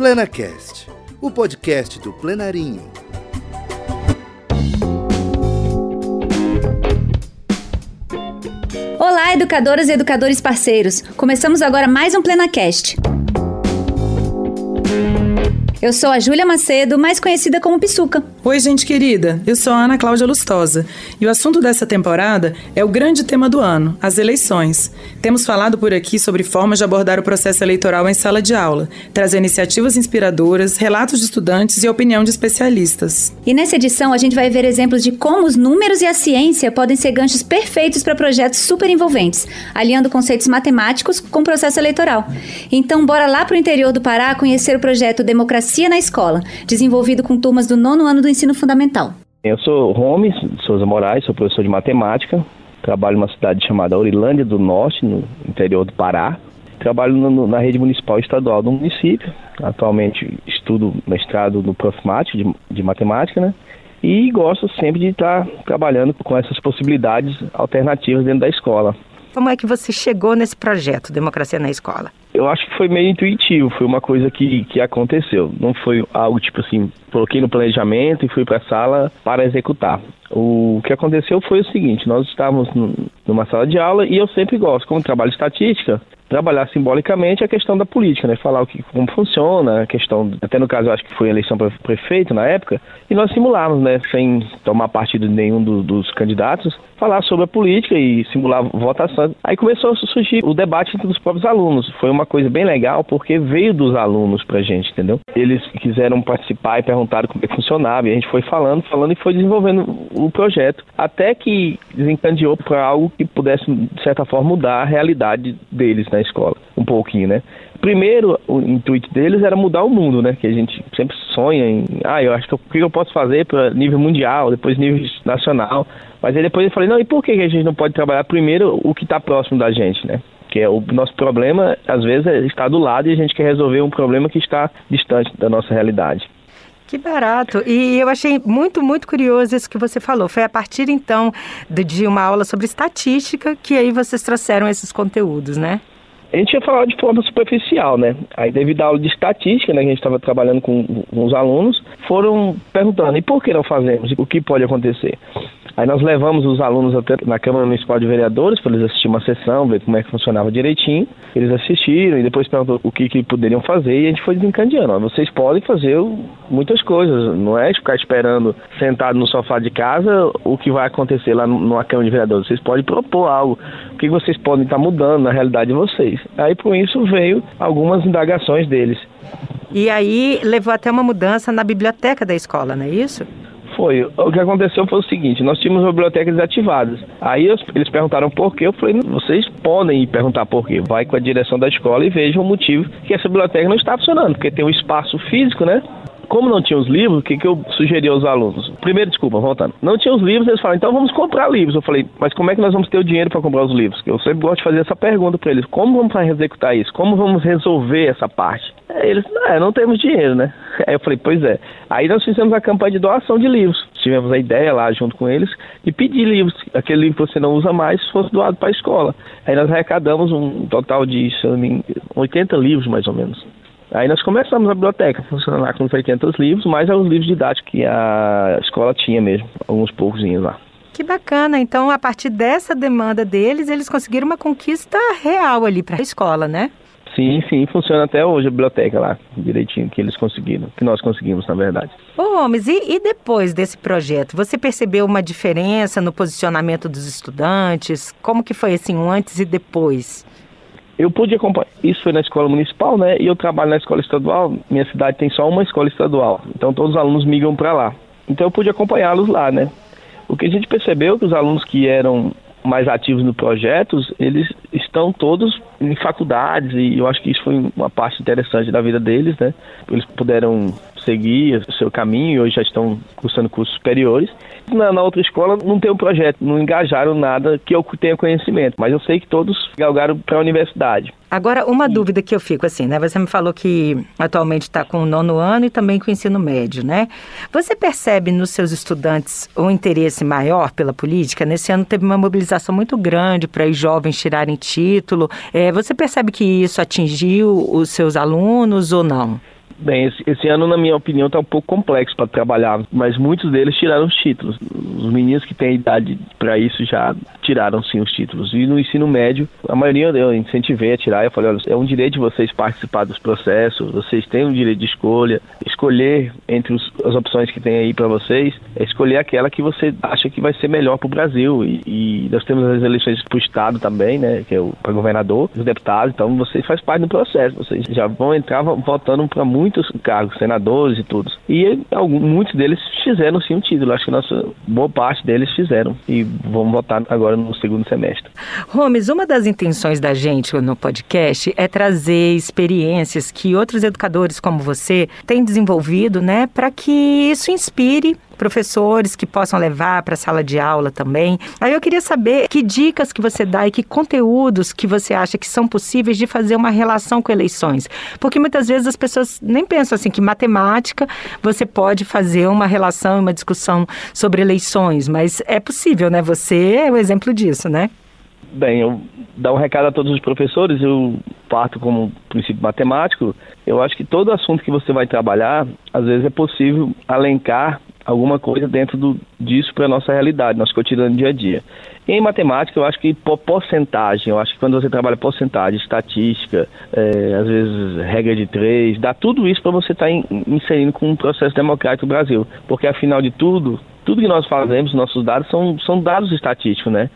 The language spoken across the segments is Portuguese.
PlenaCast, o podcast do Plenarinho. Olá, educadoras e educadores parceiros. Começamos agora mais um PlenaCast. Eu sou a Júlia Macedo, mais conhecida como Pisuca. Oi, gente querida. Eu sou a Ana Cláudia Lustosa. E o assunto dessa temporada é o grande tema do ano, as eleições. Temos falado por aqui sobre formas de abordar o processo eleitoral em sala de aula, trazer iniciativas inspiradoras, relatos de estudantes e opinião de especialistas. E nessa edição a gente vai ver exemplos de como os números e a ciência podem ser ganchos perfeitos para projetos super envolventes, aliando conceitos matemáticos com o processo eleitoral. Então, bora lá para o interior do Pará conhecer o projeto Democracia Democracia na Escola, desenvolvido com turmas do nono ano do ensino fundamental. Eu sou Romes Souza Moraes, sou professor de matemática, trabalho numa cidade chamada Aurilândia do Norte, no interior do Pará. Trabalho no, na rede municipal e estadual do município. Atualmente estudo mestrado no Profmat de, de matemática, né? E gosto sempre de estar trabalhando com essas possibilidades alternativas dentro da escola. Como é que você chegou nesse projeto Democracia na Escola? Eu acho que foi meio intuitivo, foi uma coisa que, que aconteceu. Não foi algo tipo assim, coloquei no planejamento e fui para a sala para executar. O que aconteceu foi o seguinte: nós estávamos numa sala de aula e eu sempre gosto, como trabalho estatística, trabalhar simbolicamente a questão da política, né? Falar o que, como funciona, a questão, até no caso eu acho que foi eleição para prefeito na época, e nós simulamos, né? Sem tomar partido de nenhum do, dos candidatos, falar sobre a política e simular votação. Aí começou a surgir o debate entre os próprios alunos. Foi uma coisa bem legal porque veio dos alunos pra gente, entendeu? Eles quiseram participar e perguntaram como é que funcionava, e a gente foi falando, falando e foi desenvolvendo o projeto, até que desencadeou para algo que pudesse, de certa forma, mudar a realidade deles, né? Na escola, um pouquinho, né? Primeiro, o intuito deles era mudar o mundo, né? Que a gente sempre sonha em, ah, eu acho que o que eu posso fazer para nível mundial, depois nível nacional. Mas aí depois eu falei, não, e por que a gente não pode trabalhar primeiro o que está próximo da gente, né? Que é o nosso problema, às vezes, é está do lado e a gente quer resolver um problema que está distante da nossa realidade. Que barato. E eu achei muito, muito curioso isso que você falou. Foi a partir, então, de uma aula sobre estatística que aí vocês trouxeram esses conteúdos, né? A gente ia falar de forma superficial, né? Aí, devido à aula de estatística, né, que a gente estava trabalhando com, com os alunos, foram perguntando: e por que não fazemos? O que pode acontecer? Aí nós levamos os alunos até na Câmara Municipal de Vereadores para eles assistir uma sessão, ver como é que funcionava direitinho. Eles assistiram e depois perguntou o que, que poderiam fazer e a gente foi desencadeando. Vocês podem fazer muitas coisas, não é ficar esperando sentado no sofá de casa o que vai acontecer lá numa Câmara de Vereadores. Vocês podem propor algo, o que vocês podem estar mudando na realidade de vocês. Aí por isso veio algumas indagações deles. E aí levou até uma mudança na biblioteca da escola, não é isso? Foi. O que aconteceu foi o seguinte: nós tínhamos bibliotecas desativadas. Aí eles perguntaram por quê. Eu falei: vocês podem perguntar por quê. Vai com a direção da escola e vejam o motivo que essa biblioteca não está funcionando, porque tem um espaço físico, né? Como não tinha os livros, o que, que eu sugeri aos alunos? Primeiro, desculpa, voltando. Não tinha os livros, eles falaram, então vamos comprar livros. Eu falei, mas como é que nós vamos ter o dinheiro para comprar os livros? Eu sempre gosto de fazer essa pergunta para eles. Como vamos executar isso? Como vamos resolver essa parte? Eles, é, não temos dinheiro, né? Aí eu falei, pois é. Aí nós fizemos a campanha de doação de livros. Tivemos a ideia lá junto com eles de pedir livros. Aquele livro que você não usa mais fosse doado para a escola. Aí nós arrecadamos um total de, se eu não me engano, 80 livros mais ou menos. Aí nós começamos a biblioteca, funcionar com 800 livros, mais os livros didáticos que a escola tinha mesmo, alguns poucos lá. Que bacana. Então, a partir dessa demanda deles, eles conseguiram uma conquista real ali para a escola, né? Sim, sim, funciona até hoje a biblioteca lá, direitinho, que eles conseguiram, que nós conseguimos, na verdade. Ô, Gomes, e, e depois desse projeto, você percebeu uma diferença no posicionamento dos estudantes? Como que foi, assim, um antes e depois? Eu pude acompanhar. Isso foi na escola municipal, né? E eu trabalho na escola estadual. Minha cidade tem só uma escola estadual. Então todos os alunos migram para lá. Então eu pude acompanhá-los lá, né? O que a gente percebeu é que os alunos que eram mais ativos no projeto, eles estão todos em faculdades e eu acho que isso foi uma parte interessante da vida deles, né? Eles puderam seguir o seu caminho e hoje já estão cursando cursos superiores. Na, na, outra escola não tem um projeto, não engajaram nada que eu tenha conhecimento, mas eu sei que todos galgaram para a universidade. Agora, uma dúvida que eu fico assim, né? Você me falou que atualmente está com o nono ano e também com o ensino médio, né? Você percebe nos seus estudantes um interesse maior pela política? Nesse ano teve uma mobilização muito grande para os jovens tirarem título. É, você percebe que isso atingiu os seus alunos ou não? Bem, esse, esse ano, na minha opinião, está um pouco complexo para trabalhar, mas muitos deles tiraram os títulos. Os meninos que têm idade para isso já tiraram sim os títulos. E no ensino médio, a maioria eu incentivei a tirar. Eu falei: olha, é um direito de vocês participar dos processos, vocês têm um direito de escolha. Escolher entre os, as opções que tem aí para vocês, é escolher aquela que você acha que vai ser melhor para o Brasil. E, e, nós temos as eleições para o Estado também, né, que é para governador, os deputados. Então, vocês faz parte do processo. Vocês já vão entrar votando para muitos cargos, senadores e tudo. E alguns, muitos deles fizeram sim um título. Acho que nossa boa parte deles fizeram e vão votar agora no segundo semestre. Gomes, uma das intenções da gente no podcast é trazer experiências que outros educadores como você têm desenvolvido, né, para que isso inspire professores que possam levar para a sala de aula também. Aí eu queria saber que dicas que você dá e que conteúdos que você acha que são possíveis de fazer uma relação com eleições. Porque muitas vezes as pessoas nem pensam assim que matemática você pode fazer uma relação, uma discussão sobre eleições, mas é possível, né? Você é o exemplo disso, né? Bem, eu dar um recado a todos os professores, eu parto como princípio matemático, eu acho que todo assunto que você vai trabalhar, às vezes é possível alencar alguma coisa dentro do, disso para a nossa realidade, nosso cotidiano dia a dia. E em matemática, eu acho que por porcentagem, eu acho que quando você trabalha porcentagem, estatística, é, às vezes regra de três, dá tudo isso para você estar tá inserindo com um processo democrático no Brasil. Porque afinal de tudo, tudo que nós fazemos, nossos dados, são, são dados estatísticos, né?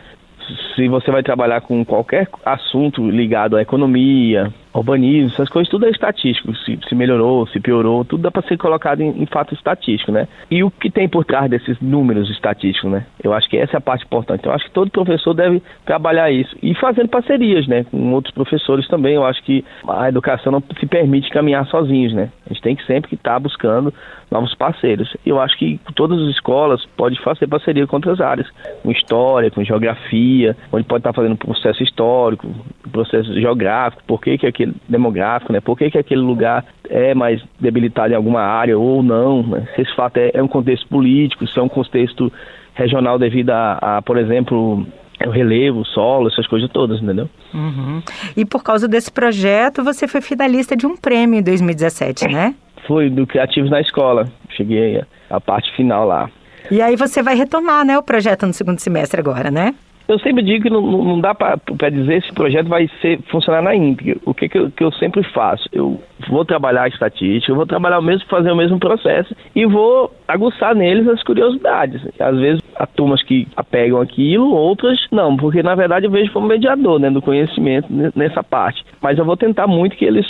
Se você vai trabalhar com qualquer assunto ligado à economia, urbanismo, essas coisas, tudo é estatístico. Se, se melhorou, se piorou, tudo dá para ser colocado em, em, fato estatístico, né? E o que tem por trás desses números estatísticos, né? Eu acho que essa é a parte importante. Então, eu acho que todo professor deve trabalhar isso. E fazendo parcerias, né? Com outros professores também. Eu acho que a educação não se permite caminhar sozinhos, né? A gente tem que sempre estar tá buscando novos parceiros. Eu acho que todas as escolas podem fazer parceria com outras áreas, com história, com geografia, onde pode estar tá fazendo processo histórico, processo geográfico, por que, que aquele demográfico, né? Por que, que aquele lugar é mais debilitado em alguma área ou não, né? Se esse fato é, é um contexto político, se é um contexto regional devido a, a por exemplo, o relevo, o solo, essas coisas todas, entendeu? Uhum. E por causa desse projeto, você foi finalista de um prêmio em 2017, né? Foi do Criativos na Escola. Cheguei à parte final lá. E aí você vai retomar, né, o projeto no segundo semestre agora, né? Eu sempre digo que não, não dá para dizer se o projeto vai ser, funcionar na íntegra. O que, que eu, que, eu, sempre faço? Eu vou trabalhar a estatística, eu vou trabalhar o mesmo, fazer o mesmo processo e vou aguçar neles as curiosidades. Às vezes há turmas que apegam aquilo, outras não, porque na verdade eu vejo como mediador né, do conhecimento nessa parte. Mas eu vou tentar muito que eles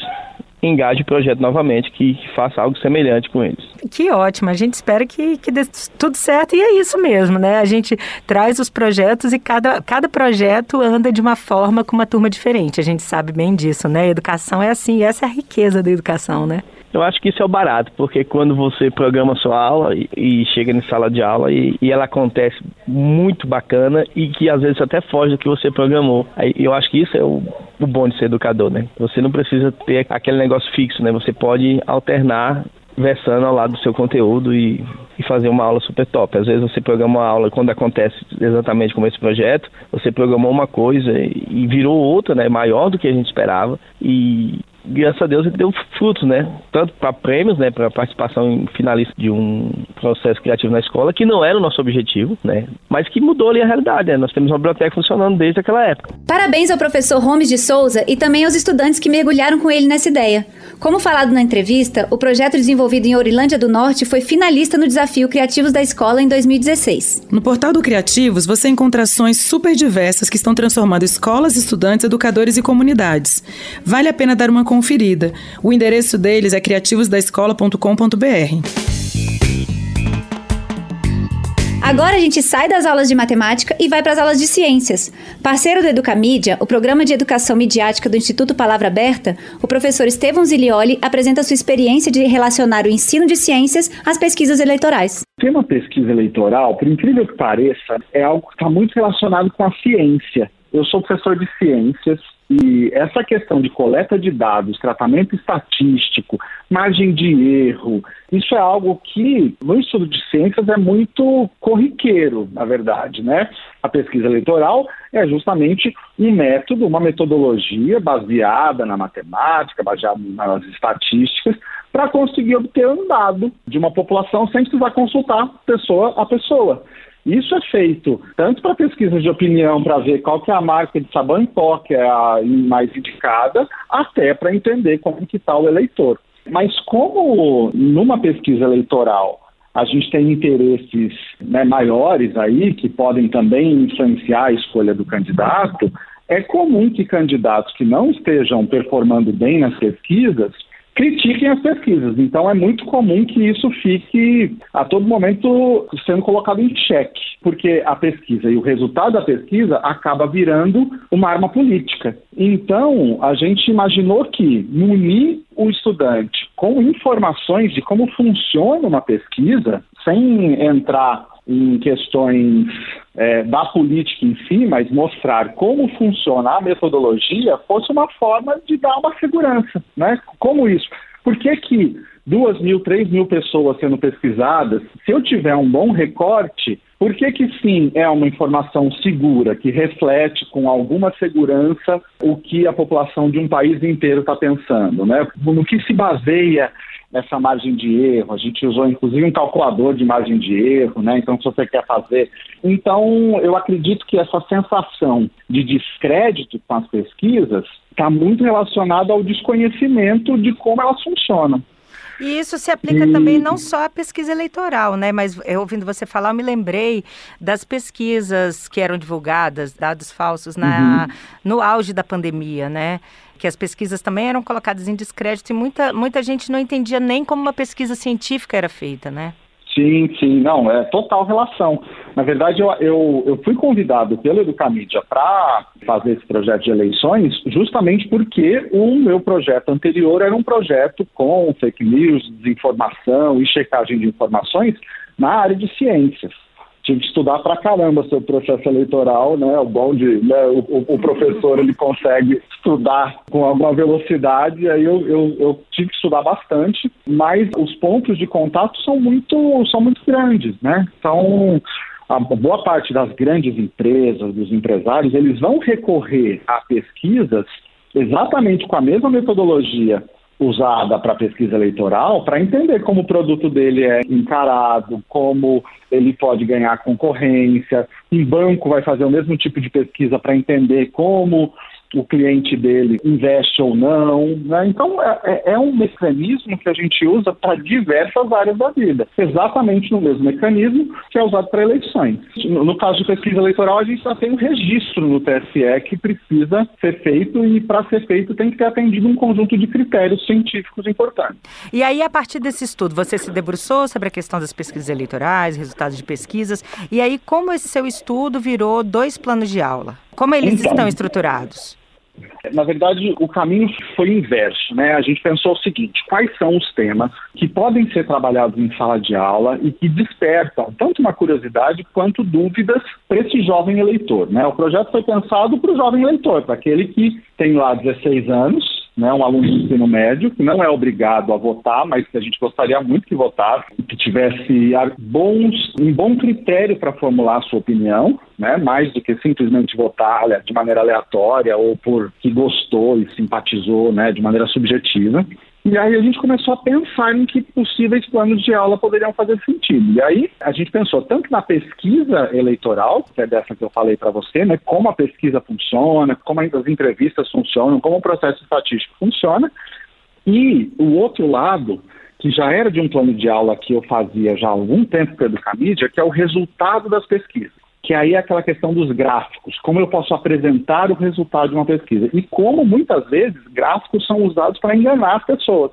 engaje o projeto novamente, que, que, faça algo semelhante com eles. Que ótimo, a gente espera que, que dê tudo certo e é isso mesmo, né? A gente traz os projetos e cada, cada projeto anda de uma forma com uma turma diferente, a gente sabe bem disso, né? Educação é assim, essa é a riqueza da educação, né? Eu acho que isso é o barato, porque quando você programa sua aula e, e chega em sala de aula e, e, ela acontece muito bacana e que às vezes até foge do que você programou. Aí, eu acho que isso é o, o bom de ser educador, né? Você não precisa ter aquele negócio fixo, né? Você pode alternar versando ao lado do seu conteúdo e, e, fazer uma aula super top. Às vezes você programa uma aula quando acontece exatamente como esse projeto, você programou uma coisa e, virou outra, né, maior do que a gente esperava e graças a Deus ele deu frutos, né? Tanto para prêmios, né, para participação em finalista de um processo criativo na escola, que não era o nosso objetivo, né? Mas que mudou ali a realidade, né? Nós temos uma biblioteca funcionando desde aquela época. Parabéns ao professor Gomes de Souza e também aos estudantes que mergulharam com ele nessa ideia. Como falado na entrevista, o projeto desenvolvido em Ourilândia do Norte foi finalista no desafio Criativos da Escola em 2016. No portal do Criativos, você encontra ações super diversas que estão transformando escolas, estudantes, educadores e comunidades. Vale a pena dar uma conferida. O endereço deles é criativosdaescola.com.br. Agora a gente sai das aulas de matemática e vai para as aulas de ciências. Parceiro do Educamídia, o programa de educação midiática do Instituto Palavra Aberta, o professor Estevão Zilioli apresenta sua experiência de relacionar o ensino de ciências às pesquisas eleitorais. O tema pesquisa eleitoral, por incrível que pareça, é algo que está muito relacionado com a ciência. Eu sou professor de ciências e essa questão de coleta de dados, tratamento estatístico, margem de erro, isso é algo que no estudo de ciências é muito corriqueiro, na verdade, né? A pesquisa eleitoral é justamente um método, uma metodologia baseada na matemática, baseada nas estatísticas, para conseguir obter um dado de uma população sem precisar consultar pessoa a pessoa. Isso é feito tanto para pesquisas de opinião, para ver qual que é a marca de sabão pó que é a mais indicada, até para entender como que está o eleitor. Mas como numa pesquisa eleitoral a gente tem interesses né, maiores aí que podem também influenciar a escolha do candidato, é comum que candidatos que não estejam performando bem nas pesquisas critiquem as pesquisas. Então é muito comum que isso fique a todo momento sendo colocado em xeque, porque a pesquisa e o resultado da pesquisa acaba virando uma arma política. Então a gente imaginou que munir o estudante com informações de como funciona uma pesquisa, sem entrar em questões é, da política em si, mas mostrar como funciona a metodologia fosse uma forma de dar uma segurança. Né? Como isso? Por que, que duas mil, três mil pessoas sendo pesquisadas, se eu tiver um bom recorte, por que, que sim é uma informação segura, que reflete com alguma segurança o que a população de um país inteiro está pensando? Né? No que se baseia essa margem de erro. A gente usou inclusive um calculador de margem de erro, né? Então, se você quer fazer. Então, eu acredito que essa sensação de descrédito com as pesquisas está muito relacionada ao desconhecimento de como elas funcionam. E isso se aplica também não só à pesquisa eleitoral, né? Mas eu, ouvindo você falar, eu me lembrei das pesquisas que eram divulgadas, dados falsos, na, uhum. no auge da pandemia, né? Que as pesquisas também eram colocadas em descrédito e muita, muita gente não entendia nem como uma pesquisa científica era feita, né? Sim, sim, não, é total relação. Na verdade, eu, eu, eu fui convidado pela Educamídia para fazer esse projeto de eleições justamente porque o meu projeto anterior era um projeto com fake news, desinformação e checagem de informações na área de ciências tive que estudar pra caramba o processo eleitoral, né? O bom de né? o, o, professor ele consegue estudar com alguma velocidade, aí eu, eu, eu, tive que estudar bastante, mas os pontos de contato são muito são muito grandes, né? Então a boa parte das grandes empresas, dos empresários, eles vão recorrer a pesquisas exatamente com a mesma metodologia usada para pesquisa eleitoral para entender como o produto dele é encarado, como ele pode ganhar concorrência. Um banco vai fazer o mesmo tipo de pesquisa para entender como o cliente dele investe ou não. Né? Então, é, é, é, um mecanismo que a gente usa para diversas áreas da vida, exatamente no mesmo mecanismo que é usado para eleições. No, no caso de pesquisa eleitoral, a gente já tem um registro no TSE que precisa ser feito e, para ser feito, tem que ter atendido um conjunto de critérios científicos importantes. E aí, a partir desse estudo, você se debruçou sobre a questão das pesquisas eleitorais, resultados de pesquisas, e aí, como esse seu estudo virou dois planos de aula? Como eles então, estão estruturados? Na verdade, o caminho foi inverso, né? A gente pensou o seguinte: quais são os temas que podem ser trabalhados em sala de aula e que despertam tanto uma curiosidade quanto dúvidas para esse jovem eleitor, né? O projeto foi pensado para o jovem eleitor, para aquele que tem lá 16 anos né, um aluno do ensino médio, que não é obrigado a votar, mas que a gente gostaria muito que votasse, que tivesse bons, um bom critério para formular a sua opinião, né, mais do que simplesmente votar de maneira aleatória ou por que gostou e simpatizou né, de maneira subjetiva. E aí a gente começou a pensar em que possíveis planos de aula poderiam fazer sentido. E aí a gente pensou tanto na pesquisa eleitoral, que é dessa que eu falei para você, né, como a pesquisa funciona, como as entrevistas funcionam, como o processo estatístico funciona, e o outro lado, que já era de um plano de aula que eu fazia já há algum tempo pelo Camídia, que é o resultado das pesquisas que aí é aquela questão dos gráficos, como eu posso apresentar o resultado de uma pesquisa e como muitas vezes gráficos são usados para enganar as pessoas,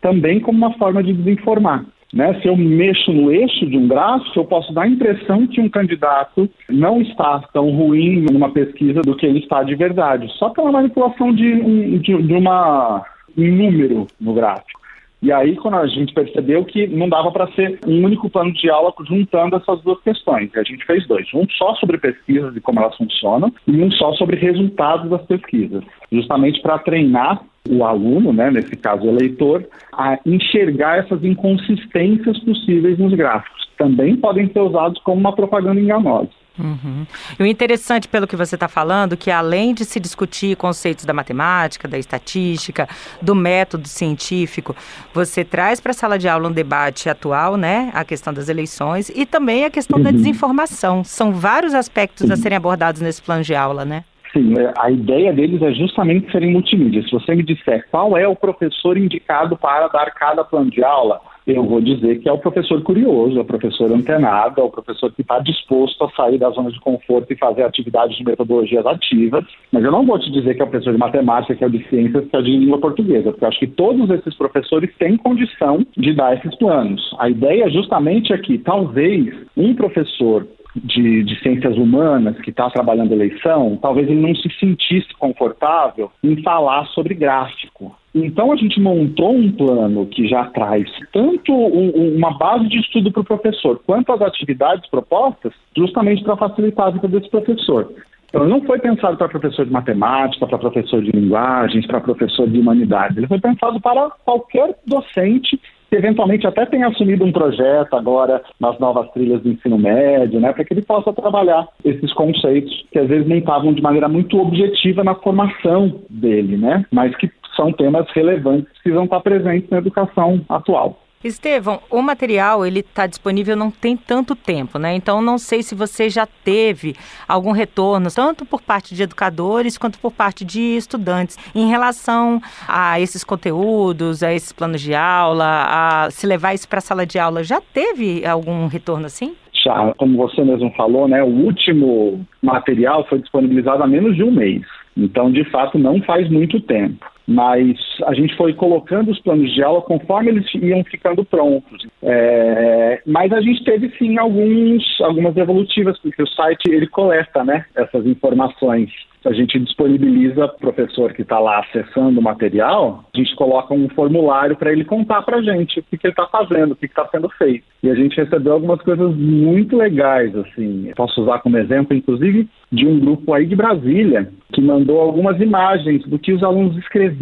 também como uma forma de desinformar. Né? Se eu mexo no eixo de um gráfico, eu posso dar a impressão que um candidato não está tão ruim numa pesquisa do que ele está de verdade, só pela manipulação de, um, de, de uma, um número no gráfico. E aí, quando a gente percebeu que não dava para ser um único plano de aula juntando essas duas questões, a gente fez dois: um só sobre pesquisas e como elas funcionam, e um só sobre resultados das pesquisas, justamente para treinar o aluno, né, nesse caso o eleitor, a enxergar essas inconsistências possíveis nos gráficos. Também podem ser usados como uma propaganda enganosa. Uhum. E o interessante, pelo que você está falando, que além de se discutir conceitos da matemática, da estatística, do método científico, você traz para a sala de aula um debate atual, né? A questão das eleições e também a questão uhum. da desinformação. São vários aspectos a serem abordados nesse plano de aula, né? Sim, é, a ideia deles é justamente serem multimídia. Se você me disser qual é o professor indicado para dar cada plano de aula, eu vou dizer que é o professor curioso, é o professor antenado, é o professor que está disposto a sair da zona de conforto e fazer atividades de metodologias ativas. Mas eu não vou te dizer que é o professor de matemática, que é o de ciências, que é o de língua portuguesa, porque eu acho que todos esses professores têm condição de dar esses planos. A ideia justamente é que talvez um professor de, de, ciências humanas que está trabalhando eleição, talvez ele não se sentisse confortável em falar sobre gráfico. Então a gente montou um plano que já traz tanto um, uma base de estudo para o professor, quanto as atividades propostas, justamente para facilitar a vida desse professor. Então não foi pensado para professor de matemática, para professor de linguagens, para professor de humanidades. Ele foi pensado para qualquer docente que eventualmente até tenha assumido um projeto agora nas novas trilhas do ensino médio, né, para que ele possa trabalhar esses conceitos que às vezes nem estavam de maneira muito objetiva na formação dele, né, mas que são temas relevantes que precisam estar presentes na educação atual. Estevão, o material ele está disponível não tem tanto tempo, né? Então não sei se você já teve algum retorno, tanto por parte de educadores quanto por parte de estudantes, em relação a esses conteúdos, a esses planos de aula, a se levar isso para a sala de aula. Já teve algum retorno assim? Já, como você mesmo falou, né? O último material foi disponibilizado há menos de um mês. Então, de fato, não faz muito tempo mas a gente foi colocando os planos de aula conforme eles iam ficando prontos. É, mas a gente teve sim alguns, algumas devolutivas, porque o site ele coleta né, essas informações a gente disponibiliza o professor que está lá acessando o material, a gente coloca um formulário para ele contar para a gente o que, que ele está fazendo, o que está sendo feito. E a gente recebeu algumas coisas muito legais, assim. Posso usar como exemplo, inclusive, de um grupo aí de Brasília, que mandou algumas imagens do que os alunos escreviam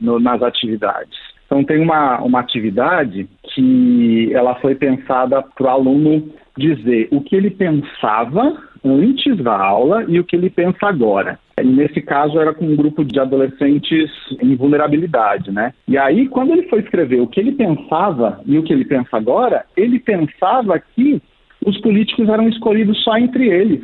no, nas atividades. Então tem uma, uma atividade que ela foi pensada para o aluno dizer o que ele pensava antes da aula e o que ele pensa agora. E nesse caso era com um grupo de adolescentes em vulnerabilidade, né? E aí, quando ele foi escrever o que ele pensava e o que ele pensa agora, ele pensava que os políticos eram escolhidos só entre eles,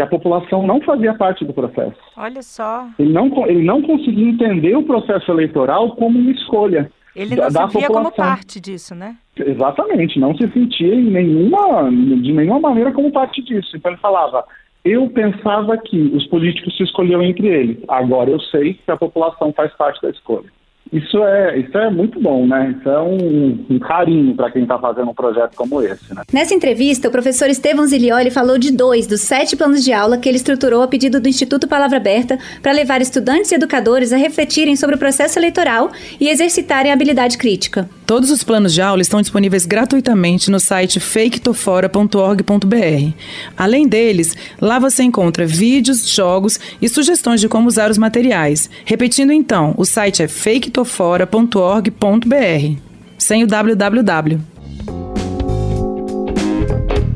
que a população não fazia parte do processo. Olha só. Ele não, ele não conseguia entender o processo eleitoral como uma escolha. Ele não da, se via como parte disso, né? Exatamente, não se sentia em nenhuma, de nenhuma maneira como parte disso. Então ele falava, eu pensava que os políticos se escolhiam entre eles, agora eu sei que a população faz parte da escolha. Isso é, isso é muito bom, né? Isso é um, um carinho para quem está fazendo um projeto como esse, né? Nessa entrevista, o professor Estevão Zilioli falou de dois dos sete planos de aula que ele estruturou a pedido do Instituto Palavra Aberta para levar estudantes e educadores a refletirem sobre o processo eleitoral e exercitarem a habilidade crítica. Todos os planos de aula estão disponíveis gratuitamente no site faketofora.org.br. Além deles, lá você encontra vídeos, jogos e sugestões de como usar os materiais. Repetindo então, o site é faketofora.org.br, sem o www.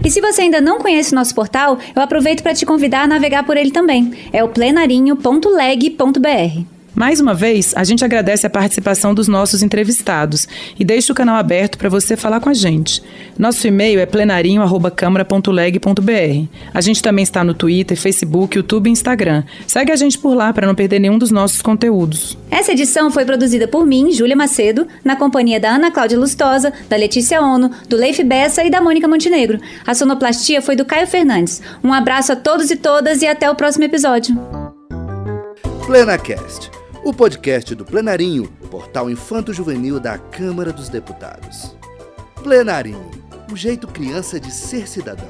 E se você ainda não conhece o nosso portal, eu aproveito para te convidar a navegar por ele também. É o plenarinho.leg.br. Mais uma vez, a gente agradece a participação dos nossos entrevistados e deixa o canal aberto para você falar com a gente. Nosso e-mail é plenarinho@câmara.leg.br. A gente também está no Twitter, Facebook, YouTube e Instagram. Segue a gente por lá para não perder nenhum dos nossos conteúdos. Essa edição foi produzida por mim, Júlia Macedo, na companhia da Ana Cláudia Lustosa, da Letícia Ono, do Leif Bessa e da Mônica Montenegro. A sonoplastia foi do Caio Fernandes. Um abraço a todos e todas e até o próximo episódio. PlenaCast o podcast do Plenarinho, portal infanto-juvenil da Câmara dos Deputados. Plenarinho, o jeito criança de ser cidadão.